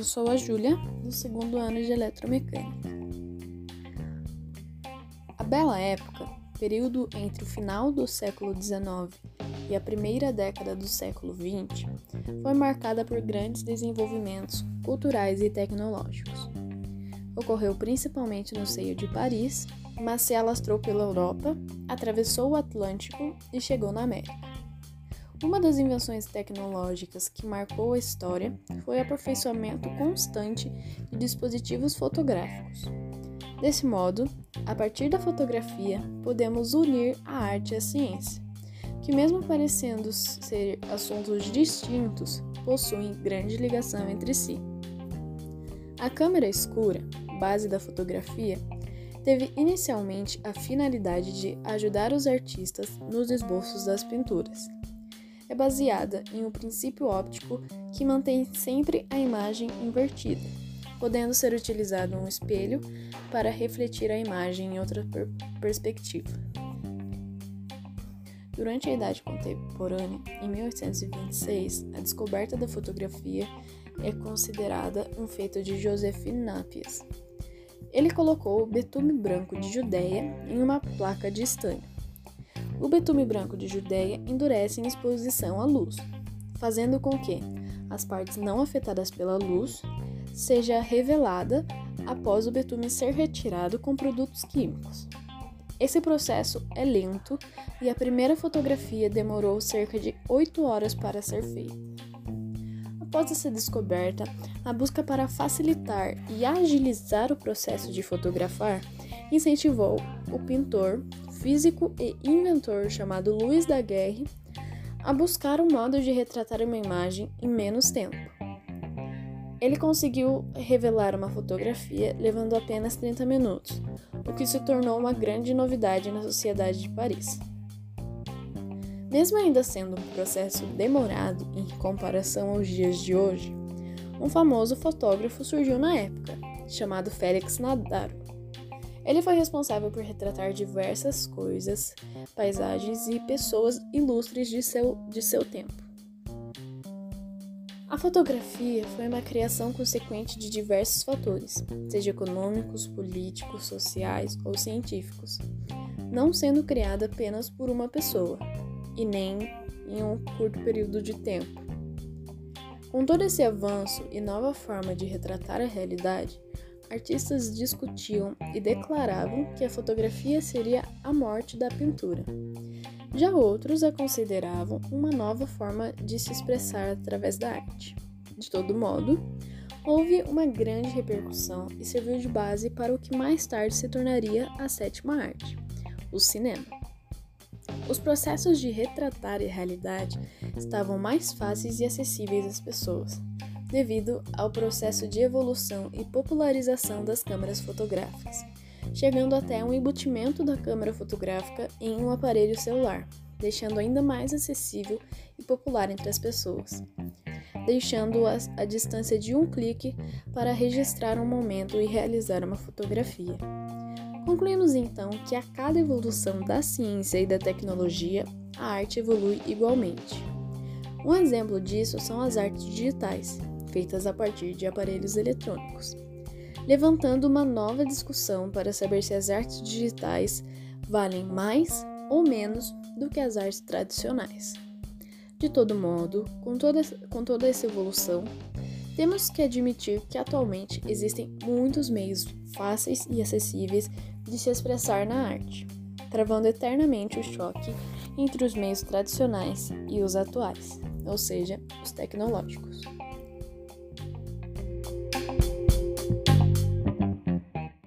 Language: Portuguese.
eu sou a Júlia, do segundo ano de eletromecânica. A bela época, período entre o final do século XIX e a primeira década do século XX, foi marcada por grandes desenvolvimentos culturais e tecnológicos. Ocorreu principalmente no seio de Paris, mas se alastrou pela Europa, atravessou o Atlântico e chegou na América. Uma das invenções tecnológicas que marcou a história foi o aperfeiçoamento constante de dispositivos fotográficos. Desse modo, a partir da fotografia, podemos unir a arte à ciência, que, mesmo parecendo ser assuntos distintos, possuem grande ligação entre si. A câmera escura, base da fotografia, teve inicialmente a finalidade de ajudar os artistas nos esboços das pinturas é baseada em um princípio óptico que mantém sempre a imagem invertida, podendo ser utilizado um espelho para refletir a imagem em outra per perspectiva. Durante a Idade Contemporânea, em 1826, a descoberta da fotografia é considerada um feito de Joseph Napier. Ele colocou o betume branco de Judéia em uma placa de estanho o betume branco de Judéia endurece em exposição à luz, fazendo com que as partes não afetadas pela luz seja revelada após o betume ser retirado com produtos químicos. Esse processo é lento e a primeira fotografia demorou cerca de 8 horas para ser feita. Após essa descoberta, a busca para facilitar e agilizar o processo de fotografar incentivou o pintor físico e inventor chamado Louis Daguerre a buscar um modo de retratar uma imagem em menos tempo. Ele conseguiu revelar uma fotografia levando apenas 30 minutos, o que se tornou uma grande novidade na sociedade de Paris. Mesmo ainda sendo um processo demorado em comparação aos dias de hoje, um famoso fotógrafo surgiu na época, chamado Félix Nadaro. Ele foi responsável por retratar diversas coisas, paisagens e pessoas ilustres de seu, de seu tempo. A fotografia foi uma criação consequente de diversos fatores, seja econômicos, políticos, sociais ou científicos, não sendo criada apenas por uma pessoa, e nem em um curto período de tempo. Com todo esse avanço e nova forma de retratar a realidade, artistas discutiam e declaravam que a fotografia seria a morte da pintura. Já outros a consideravam uma nova forma de se expressar através da arte. De todo modo, houve uma grande repercussão e serviu de base para o que mais tarde se tornaria a sétima arte, o cinema. Os processos de retratar a realidade estavam mais fáceis e acessíveis às pessoas, devido ao processo de evolução e popularização das câmeras fotográficas, chegando até um embutimento da câmera fotográfica em um aparelho celular, deixando ainda mais acessível e popular entre as pessoas, deixando-a a distância de um clique para registrar um momento e realizar uma fotografia. Concluímos então que a cada evolução da ciência e da tecnologia, a arte evolui igualmente. Um exemplo disso são as artes digitais, feitas a partir de aparelhos eletrônicos, levantando uma nova discussão para saber se as artes digitais valem mais ou menos do que as artes tradicionais. De todo modo, com toda, com toda essa evolução, temos que admitir que atualmente existem muitos meios fáceis e acessíveis de se expressar na arte, travando eternamente o choque entre os meios tradicionais e os atuais, ou seja, os tecnológicos.